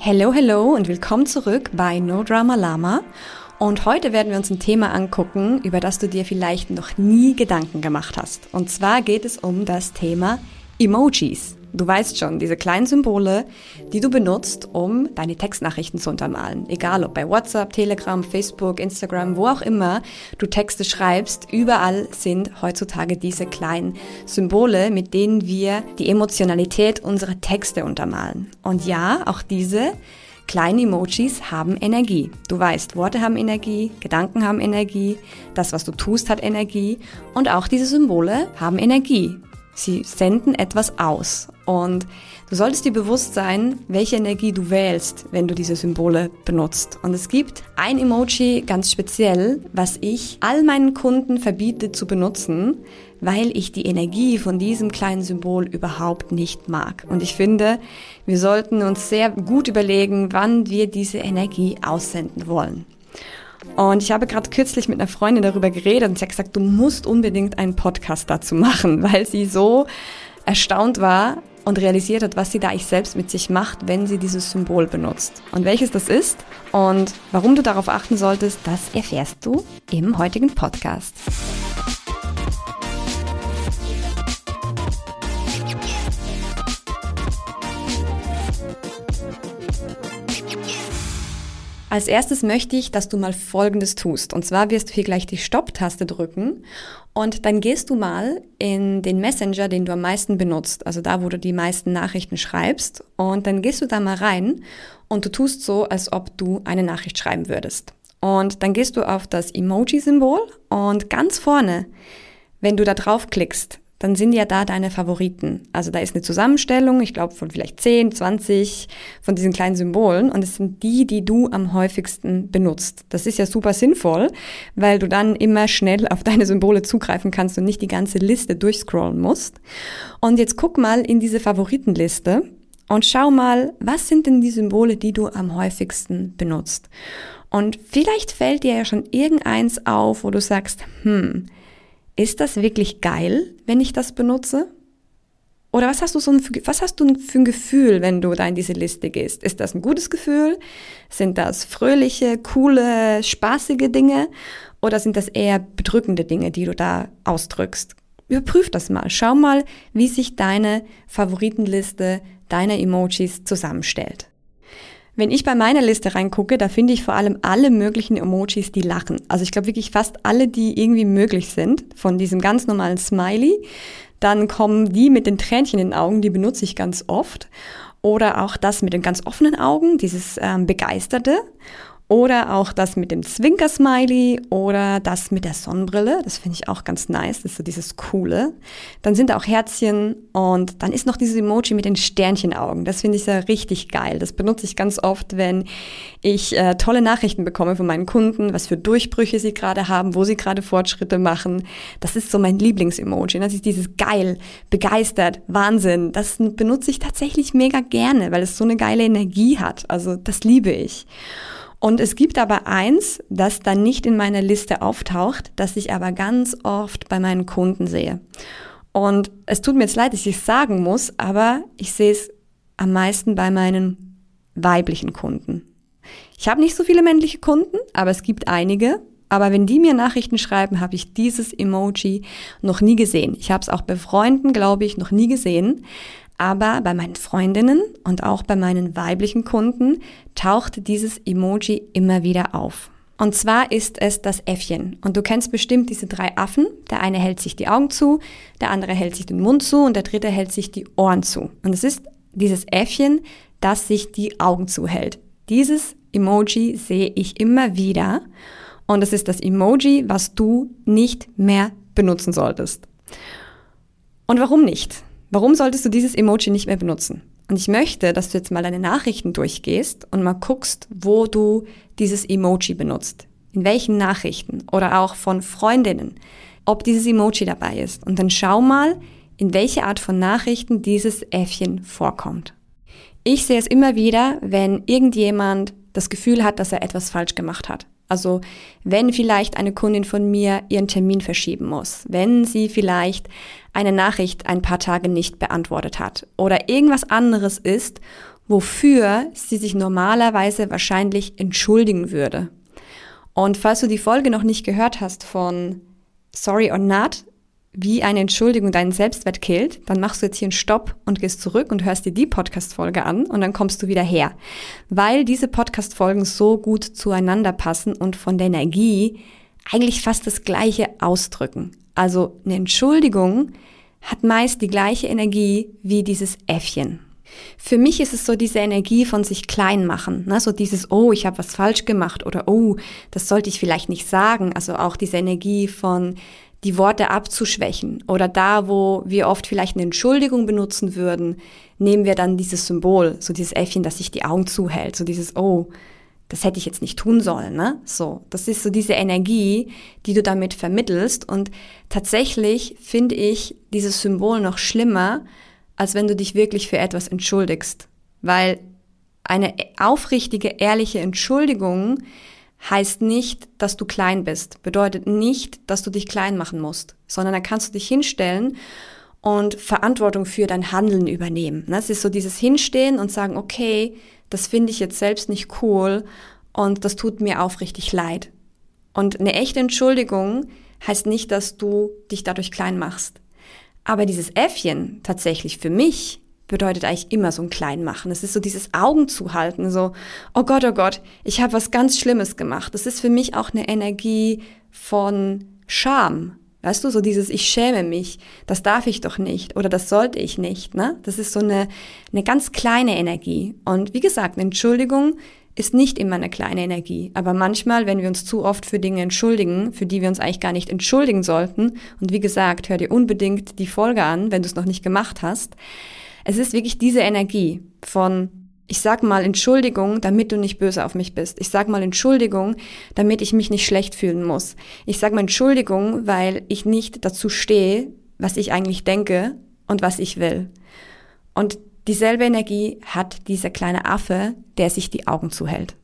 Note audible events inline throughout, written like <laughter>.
Hello, hello und willkommen zurück bei No Drama Lama. Und heute werden wir uns ein Thema angucken, über das du dir vielleicht noch nie Gedanken gemacht hast. Und zwar geht es um das Thema Emojis. Du weißt schon, diese kleinen Symbole, die du benutzt, um deine Textnachrichten zu untermalen. Egal ob bei WhatsApp, Telegram, Facebook, Instagram, wo auch immer du Texte schreibst, überall sind heutzutage diese kleinen Symbole, mit denen wir die Emotionalität unserer Texte untermalen. Und ja, auch diese kleinen Emojis haben Energie. Du weißt, Worte haben Energie, Gedanken haben Energie, das, was du tust, hat Energie und auch diese Symbole haben Energie. Sie senden etwas aus. Und du solltest dir bewusst sein, welche Energie du wählst, wenn du diese Symbole benutzt. Und es gibt ein Emoji ganz speziell, was ich all meinen Kunden verbiete zu benutzen, weil ich die Energie von diesem kleinen Symbol überhaupt nicht mag. Und ich finde, wir sollten uns sehr gut überlegen, wann wir diese Energie aussenden wollen. Und ich habe gerade kürzlich mit einer Freundin darüber geredet und sie hat gesagt, du musst unbedingt einen Podcast dazu machen, <laughs> weil sie so erstaunt war und realisiert hat, was sie da eigentlich selbst mit sich macht, wenn sie dieses Symbol benutzt. Und welches das ist und warum du darauf achten solltest, das erfährst du im heutigen Podcast. Als erstes möchte ich, dass du mal Folgendes tust. Und zwar wirst du hier gleich die Stopp-Taste drücken und dann gehst du mal in den Messenger, den du am meisten benutzt, also da, wo du die meisten Nachrichten schreibst. Und dann gehst du da mal rein und du tust so, als ob du eine Nachricht schreiben würdest. Und dann gehst du auf das Emoji-Symbol und ganz vorne, wenn du da draufklickst, dann sind ja da deine Favoriten. Also da ist eine Zusammenstellung, ich glaube von vielleicht 10, 20 von diesen kleinen Symbolen und es sind die, die du am häufigsten benutzt. Das ist ja super sinnvoll, weil du dann immer schnell auf deine Symbole zugreifen kannst und nicht die ganze Liste durchscrollen musst. Und jetzt guck mal in diese Favoritenliste und schau mal, was sind denn die Symbole, die du am häufigsten benutzt? Und vielleicht fällt dir ja schon irgendeins auf, wo du sagst, hm, ist das wirklich geil, wenn ich das benutze? Oder was hast du so ein, was hast du für ein Gefühl, wenn du da in diese Liste gehst? Ist das ein gutes Gefühl? Sind das fröhliche, coole, spaßige Dinge? Oder sind das eher bedrückende Dinge, die du da ausdrückst? Überprüf das mal. Schau mal, wie sich deine Favoritenliste deiner Emojis zusammenstellt. Wenn ich bei meiner Liste reingucke, da finde ich vor allem alle möglichen Emojis, die lachen. Also ich glaube wirklich fast alle, die irgendwie möglich sind, von diesem ganz normalen Smiley. Dann kommen die mit den Tränchen in den Augen, die benutze ich ganz oft. Oder auch das mit den ganz offenen Augen, dieses ähm, Begeisterte. Oder auch das mit dem Zwinker-Smiley oder das mit der Sonnenbrille. Das finde ich auch ganz nice. Das ist so dieses Coole. Dann sind da auch Herzchen und dann ist noch dieses Emoji mit den Sternchenaugen. Das finde ich ja richtig geil. Das benutze ich ganz oft, wenn ich äh, tolle Nachrichten bekomme von meinen Kunden, was für Durchbrüche sie gerade haben, wo sie gerade Fortschritte machen. Das ist so mein Lieblings-Emoji. Das ist dieses geil, begeistert, Wahnsinn. Das benutze ich tatsächlich mega gerne, weil es so eine geile Energie hat. Also das liebe ich. Und es gibt aber eins, das dann nicht in meiner Liste auftaucht, das ich aber ganz oft bei meinen Kunden sehe. Und es tut mir jetzt leid, dass ich es sagen muss, aber ich sehe es am meisten bei meinen weiblichen Kunden. Ich habe nicht so viele männliche Kunden, aber es gibt einige. Aber wenn die mir Nachrichten schreiben, habe ich dieses Emoji noch nie gesehen. Ich habe es auch bei Freunden, glaube ich, noch nie gesehen. Aber bei meinen Freundinnen und auch bei meinen weiblichen Kunden taucht dieses Emoji immer wieder auf. Und zwar ist es das Äffchen. Und du kennst bestimmt diese drei Affen. Der eine hält sich die Augen zu, der andere hält sich den Mund zu und der dritte hält sich die Ohren zu. Und es ist dieses Äffchen, das sich die Augen zuhält. Dieses Emoji sehe ich immer wieder. Und es ist das Emoji, was du nicht mehr benutzen solltest. Und warum nicht? Warum solltest du dieses Emoji nicht mehr benutzen? Und ich möchte, dass du jetzt mal deine Nachrichten durchgehst und mal guckst, wo du dieses Emoji benutzt. In welchen Nachrichten oder auch von Freundinnen, ob dieses Emoji dabei ist. Und dann schau mal, in welche Art von Nachrichten dieses Äffchen vorkommt. Ich sehe es immer wieder, wenn irgendjemand das Gefühl hat, dass er etwas falsch gemacht hat. Also wenn vielleicht eine Kundin von mir ihren Termin verschieben muss, wenn sie vielleicht eine Nachricht ein paar Tage nicht beantwortet hat oder irgendwas anderes ist, wofür sie sich normalerweise wahrscheinlich entschuldigen würde. Und falls du die Folge noch nicht gehört hast von Sorry or Not, wie eine Entschuldigung deinen Selbstwert killt, dann machst du jetzt hier einen Stopp und gehst zurück und hörst dir die Podcast-Folge an und dann kommst du wieder her. Weil diese Podcast-Folgen so gut zueinander passen und von der Energie eigentlich fast das Gleiche ausdrücken. Also eine Entschuldigung hat meist die gleiche Energie wie dieses Äffchen. Für mich ist es so diese Energie von sich klein machen, ne? so dieses, oh, ich habe was falsch gemacht oder oh, das sollte ich vielleicht nicht sagen. Also auch diese Energie von die Worte abzuschwächen oder da, wo wir oft vielleicht eine Entschuldigung benutzen würden, nehmen wir dann dieses Symbol, so dieses Äffchen, das sich die Augen zuhält, so dieses, oh, das hätte ich jetzt nicht tun sollen, ne? So, das ist so diese Energie, die du damit vermittelst und tatsächlich finde ich dieses Symbol noch schlimmer, als wenn du dich wirklich für etwas entschuldigst. Weil eine aufrichtige, ehrliche Entschuldigung heißt nicht, dass du klein bist, bedeutet nicht, dass du dich klein machen musst, sondern da kannst du dich hinstellen und Verantwortung für dein Handeln übernehmen. Das ist so dieses Hinstehen und sagen, okay, das finde ich jetzt selbst nicht cool und das tut mir aufrichtig leid. Und eine echte Entschuldigung heißt nicht, dass du dich dadurch klein machst. Aber dieses Äffchen tatsächlich für mich bedeutet eigentlich immer so ein Kleinmachen. Es ist so dieses Augen zuhalten, so, oh Gott, oh Gott, ich habe was ganz Schlimmes gemacht. Das ist für mich auch eine Energie von Scham. Weißt du, so dieses Ich schäme mich, das darf ich doch nicht oder das sollte ich nicht. Ne? Das ist so eine, eine ganz kleine Energie. Und wie gesagt, Entschuldigung ist nicht immer eine kleine Energie. Aber manchmal, wenn wir uns zu oft für Dinge entschuldigen, für die wir uns eigentlich gar nicht entschuldigen sollten, und wie gesagt, hör dir unbedingt die Folge an, wenn du es noch nicht gemacht hast, es ist wirklich diese Energie von ich sag mal Entschuldigung, damit du nicht böse auf mich bist. Ich sag mal Entschuldigung, damit ich mich nicht schlecht fühlen muss. Ich sag mal Entschuldigung, weil ich nicht dazu stehe, was ich eigentlich denke und was ich will. Und Dieselbe Energie hat dieser kleine Affe, der sich die Augen zuhält.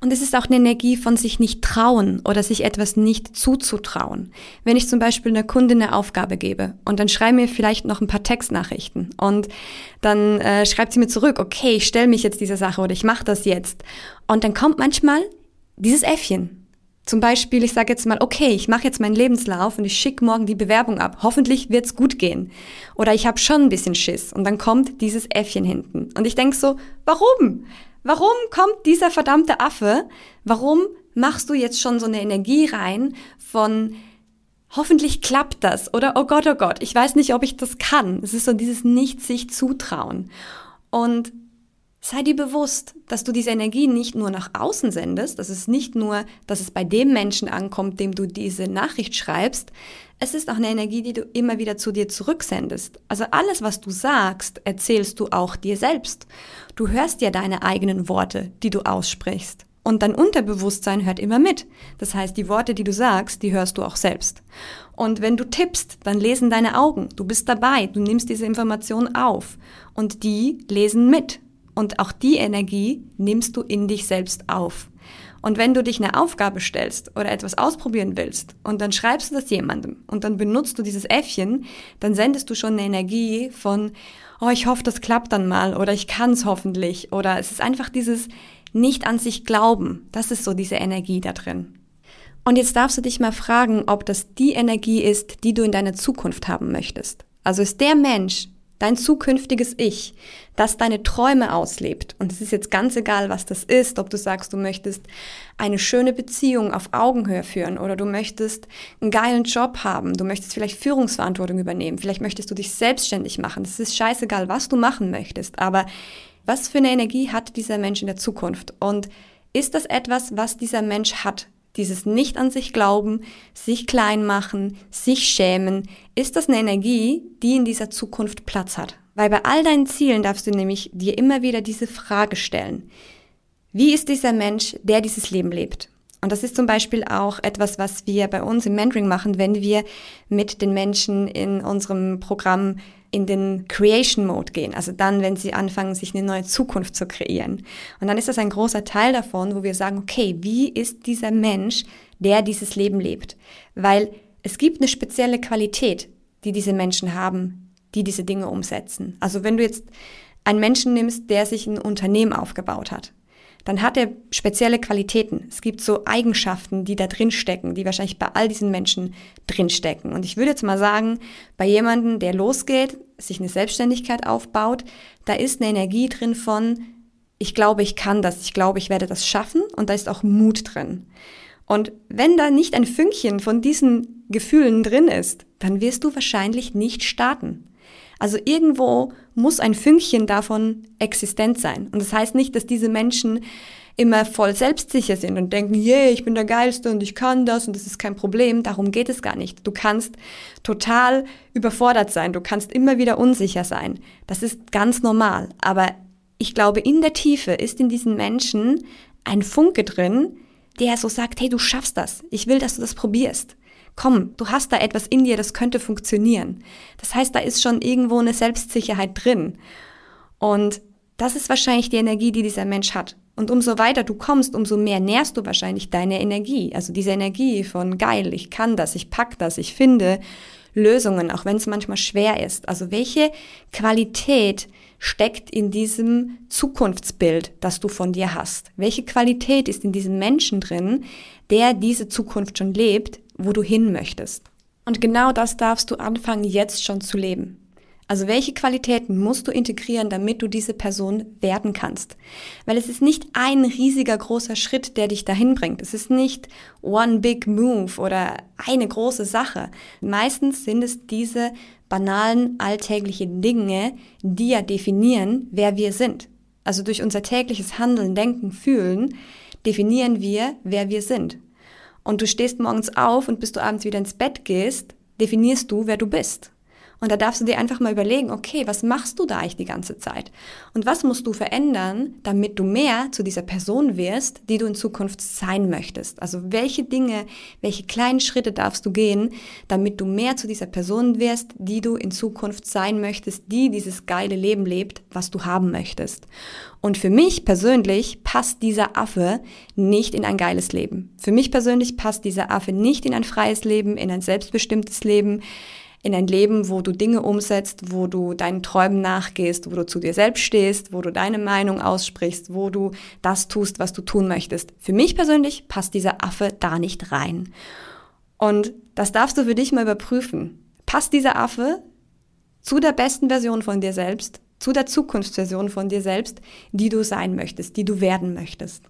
Und es ist auch eine Energie von sich nicht trauen oder sich etwas nicht zuzutrauen. Wenn ich zum Beispiel einer Kundin eine Aufgabe gebe und dann schreibe mir vielleicht noch ein paar Textnachrichten und dann äh, schreibt sie mir zurück, okay, ich stelle mich jetzt dieser Sache oder ich mache das jetzt. Und dann kommt manchmal dieses Äffchen. Zum Beispiel, ich sage jetzt mal, okay, ich mache jetzt meinen Lebenslauf und ich schicke morgen die Bewerbung ab. Hoffentlich wird's gut gehen. Oder ich habe schon ein bisschen Schiss und dann kommt dieses Äffchen hinten. Und ich denk so, warum? Warum kommt dieser verdammte Affe? Warum machst du jetzt schon so eine Energie rein von hoffentlich klappt das oder oh Gott, oh Gott, ich weiß nicht, ob ich das kann. Es ist so dieses nicht sich zutrauen. Und Sei dir bewusst, dass du diese Energie nicht nur nach außen sendest, dass es nicht nur, dass es bei dem Menschen ankommt, dem du diese Nachricht schreibst, es ist auch eine Energie, die du immer wieder zu dir zurücksendest. Also alles, was du sagst, erzählst du auch dir selbst. Du hörst ja deine eigenen Worte, die du aussprichst. Und dein Unterbewusstsein hört immer mit. Das heißt, die Worte, die du sagst, die hörst du auch selbst. Und wenn du tippst, dann lesen deine Augen. Du bist dabei, du nimmst diese Information auf. Und die lesen mit. Und auch die Energie nimmst du in dich selbst auf. Und wenn du dich eine Aufgabe stellst oder etwas ausprobieren willst und dann schreibst du das jemandem und dann benutzt du dieses Äffchen, dann sendest du schon eine Energie von, oh, ich hoffe, das klappt dann mal oder ich kann es hoffentlich oder es ist einfach dieses nicht an sich glauben. Das ist so diese Energie da drin. Und jetzt darfst du dich mal fragen, ob das die Energie ist, die du in deiner Zukunft haben möchtest. Also ist der Mensch, dein zukünftiges Ich, das deine Träume auslebt. Und es ist jetzt ganz egal, was das ist, ob du sagst, du möchtest eine schöne Beziehung auf Augenhöhe führen oder du möchtest einen geilen Job haben, du möchtest vielleicht Führungsverantwortung übernehmen, vielleicht möchtest du dich selbstständig machen. Es ist scheißegal, was du machen möchtest, aber was für eine Energie hat dieser Mensch in der Zukunft? Und ist das etwas, was dieser Mensch hat? Dieses nicht an sich glauben, sich klein machen, sich schämen, ist das eine Energie, die in dieser Zukunft Platz hat. Weil bei all deinen Zielen darfst du nämlich dir immer wieder diese Frage stellen. Wie ist dieser Mensch, der dieses Leben lebt? Und das ist zum Beispiel auch etwas, was wir bei uns im Mentoring machen, wenn wir mit den Menschen in unserem Programm in den Creation Mode gehen. Also dann, wenn sie anfangen, sich eine neue Zukunft zu kreieren. Und dann ist das ein großer Teil davon, wo wir sagen, okay, wie ist dieser Mensch, der dieses Leben lebt? Weil es gibt eine spezielle Qualität, die diese Menschen haben, die diese Dinge umsetzen. Also wenn du jetzt einen Menschen nimmst, der sich ein Unternehmen aufgebaut hat, dann hat er spezielle Qualitäten. Es gibt so Eigenschaften, die da drin stecken, die wahrscheinlich bei all diesen Menschen drin stecken. Und ich würde jetzt mal sagen, bei jemandem, der losgeht, sich eine Selbstständigkeit aufbaut, da ist eine Energie drin von, ich glaube, ich kann das, ich glaube, ich werde das schaffen und da ist auch Mut drin. Und wenn da nicht ein Fünkchen von diesen Gefühlen drin ist, dann wirst du wahrscheinlich nicht starten. Also irgendwo muss ein Fünkchen davon existent sein. Und das heißt nicht, dass diese Menschen immer voll selbstsicher sind und denken, yeah, ich bin der Geilste und ich kann das und das ist kein Problem. Darum geht es gar nicht. Du kannst total überfordert sein. Du kannst immer wieder unsicher sein. Das ist ganz normal. Aber ich glaube, in der Tiefe ist in diesen Menschen ein Funke drin, der so sagt, hey, du schaffst das. Ich will, dass du das probierst komm, du hast da etwas in dir, das könnte funktionieren. Das heißt, da ist schon irgendwo eine Selbstsicherheit drin. Und das ist wahrscheinlich die Energie, die dieser Mensch hat. Und umso weiter du kommst, umso mehr nährst du wahrscheinlich deine Energie. Also diese Energie von geil, ich kann das, ich pack das, ich finde Lösungen, auch wenn es manchmal schwer ist. Also welche Qualität steckt in diesem Zukunftsbild, das du von dir hast? Welche Qualität ist in diesem Menschen drin, der diese Zukunft schon lebt, wo du hin möchtest. Und genau das darfst du anfangen, jetzt schon zu leben. Also welche Qualitäten musst du integrieren, damit du diese Person werden kannst? Weil es ist nicht ein riesiger großer Schritt, der dich dahin bringt. Es ist nicht one big move oder eine große Sache. Meistens sind es diese banalen alltäglichen Dinge, die ja definieren, wer wir sind. Also durch unser tägliches Handeln, Denken, Fühlen definieren wir, wer wir sind und du stehst morgens auf und bis du abends wieder ins Bett gehst, definierst du, wer du bist. Und da darfst du dir einfach mal überlegen, okay, was machst du da eigentlich die ganze Zeit? Und was musst du verändern, damit du mehr zu dieser Person wirst, die du in Zukunft sein möchtest? Also welche Dinge, welche kleinen Schritte darfst du gehen, damit du mehr zu dieser Person wirst, die du in Zukunft sein möchtest, die dieses geile Leben lebt, was du haben möchtest? Und für mich persönlich passt dieser Affe nicht in ein geiles Leben. Für mich persönlich passt dieser Affe nicht in ein freies Leben, in ein selbstbestimmtes Leben in ein Leben, wo du Dinge umsetzt, wo du deinen Träumen nachgehst, wo du zu dir selbst stehst, wo du deine Meinung aussprichst, wo du das tust, was du tun möchtest. Für mich persönlich passt dieser Affe da nicht rein. Und das darfst du für dich mal überprüfen. Passt dieser Affe zu der besten Version von dir selbst, zu der Zukunftsversion von dir selbst, die du sein möchtest, die du werden möchtest?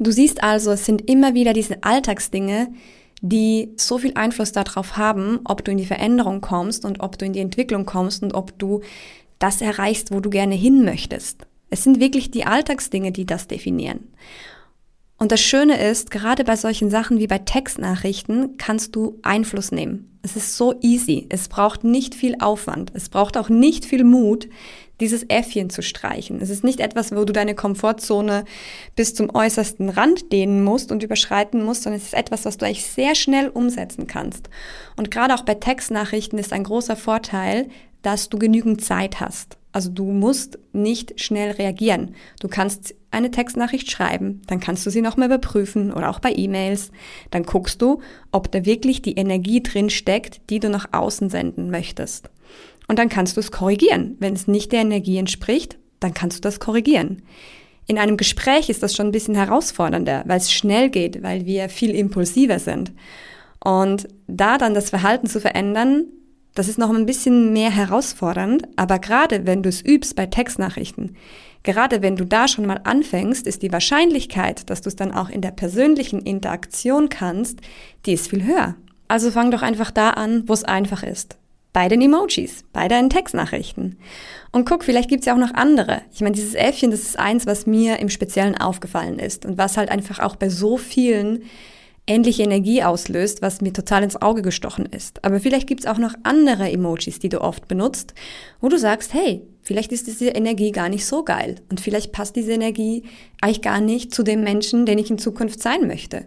Du siehst also, es sind immer wieder diese Alltagsdinge, die so viel Einfluss darauf haben, ob du in die Veränderung kommst und ob du in die Entwicklung kommst und ob du das erreichst, wo du gerne hin möchtest. Es sind wirklich die Alltagsdinge, die das definieren. Und das Schöne ist, gerade bei solchen Sachen wie bei Textnachrichten kannst du Einfluss nehmen. Es ist so easy. Es braucht nicht viel Aufwand. Es braucht auch nicht viel Mut, dieses Äffchen zu streichen. Es ist nicht etwas, wo du deine Komfortzone bis zum äußersten Rand dehnen musst und überschreiten musst, sondern es ist etwas, was du eigentlich sehr schnell umsetzen kannst. Und gerade auch bei Textnachrichten ist ein großer Vorteil, dass du genügend Zeit hast. Also du musst nicht schnell reagieren. Du kannst eine Textnachricht schreiben, dann kannst du sie nochmal überprüfen oder auch bei E-Mails. Dann guckst du, ob da wirklich die Energie drin steckt, die du nach außen senden möchtest. Und dann kannst du es korrigieren. Wenn es nicht der Energie entspricht, dann kannst du das korrigieren. In einem Gespräch ist das schon ein bisschen herausfordernder, weil es schnell geht, weil wir viel impulsiver sind. Und da dann das Verhalten zu verändern, das ist noch ein bisschen mehr herausfordernd, aber gerade wenn du es übst bei Textnachrichten, gerade wenn du da schon mal anfängst, ist die Wahrscheinlichkeit, dass du es dann auch in der persönlichen Interaktion kannst, die ist viel höher. Also fang doch einfach da an, wo es einfach ist bei den Emojis, bei deinen Textnachrichten. Und guck, vielleicht gibt's ja auch noch andere. Ich meine, dieses Äffchen, das ist eins, was mir im Speziellen aufgefallen ist und was halt einfach auch bei so vielen ähnliche Energie auslöst, was mir total ins Auge gestochen ist. Aber vielleicht gibt's auch noch andere Emojis, die du oft benutzt, wo du sagst, hey, vielleicht ist diese Energie gar nicht so geil und vielleicht passt diese Energie eigentlich gar nicht zu dem Menschen, den ich in Zukunft sein möchte.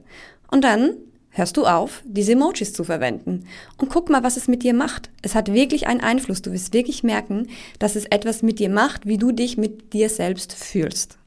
Und dann hörst du auf, diese Emojis zu verwenden. Und guck mal, was es mit dir macht. Es hat wirklich einen Einfluss. Du wirst wirklich merken, dass es etwas mit dir macht, wie du dich mit dir selbst fühlst.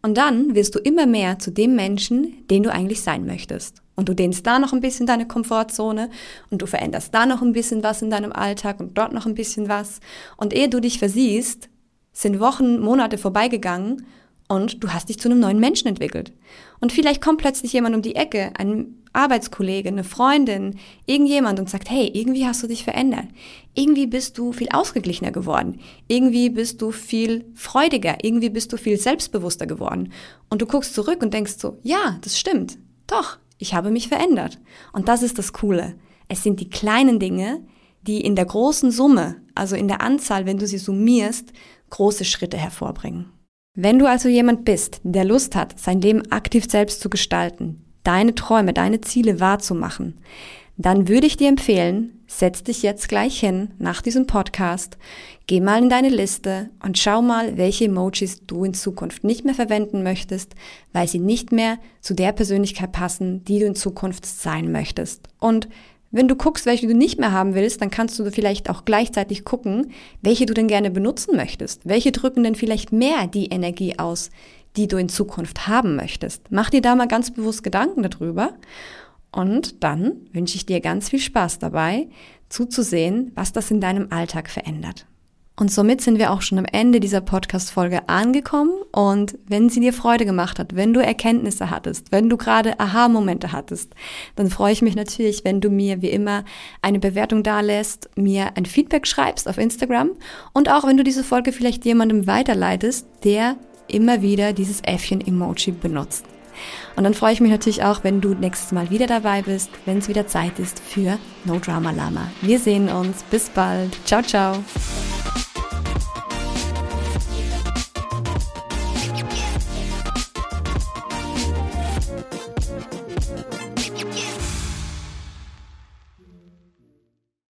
Und dann wirst du immer mehr zu dem Menschen, den du eigentlich sein möchtest. Und du dehnst da noch ein bisschen deine Komfortzone und du veränderst da noch ein bisschen was in deinem Alltag und dort noch ein bisschen was. Und ehe du dich versiehst, sind Wochen, Monate vorbeigegangen und du hast dich zu einem neuen Menschen entwickelt. Und vielleicht kommt plötzlich jemand um die Ecke, ein Arbeitskollege, eine Freundin, irgendjemand und sagt, hey, irgendwie hast du dich verändert. Irgendwie bist du viel ausgeglichener geworden. Irgendwie bist du viel freudiger. Irgendwie bist du viel selbstbewusster geworden. Und du guckst zurück und denkst so, ja, das stimmt. Doch, ich habe mich verändert. Und das ist das Coole. Es sind die kleinen Dinge, die in der großen Summe, also in der Anzahl, wenn du sie summierst, große Schritte hervorbringen. Wenn du also jemand bist, der Lust hat, sein Leben aktiv selbst zu gestalten, deine Träume, deine Ziele wahrzumachen, dann würde ich dir empfehlen, setz dich jetzt gleich hin nach diesem Podcast, geh mal in deine Liste und schau mal, welche Emojis du in Zukunft nicht mehr verwenden möchtest, weil sie nicht mehr zu der Persönlichkeit passen, die du in Zukunft sein möchtest. Und wenn du guckst, welche du nicht mehr haben willst, dann kannst du vielleicht auch gleichzeitig gucken, welche du denn gerne benutzen möchtest. Welche drücken denn vielleicht mehr die Energie aus, die du in Zukunft haben möchtest. Mach dir da mal ganz bewusst Gedanken darüber. Und dann wünsche ich dir ganz viel Spaß dabei, zuzusehen, was das in deinem Alltag verändert. Und somit sind wir auch schon am Ende dieser Podcast-Folge angekommen. Und wenn sie dir Freude gemacht hat, wenn du Erkenntnisse hattest, wenn du gerade Aha-Momente hattest, dann freue ich mich natürlich, wenn du mir wie immer eine Bewertung dalässt, mir ein Feedback schreibst auf Instagram und auch wenn du diese Folge vielleicht jemandem weiterleitest, der immer wieder dieses Äffchen-Emoji benutzt. Und dann freue ich mich natürlich auch, wenn du nächstes Mal wieder dabei bist, wenn es wieder Zeit ist für No Drama Lama. Wir sehen uns. Bis bald. Ciao, ciao.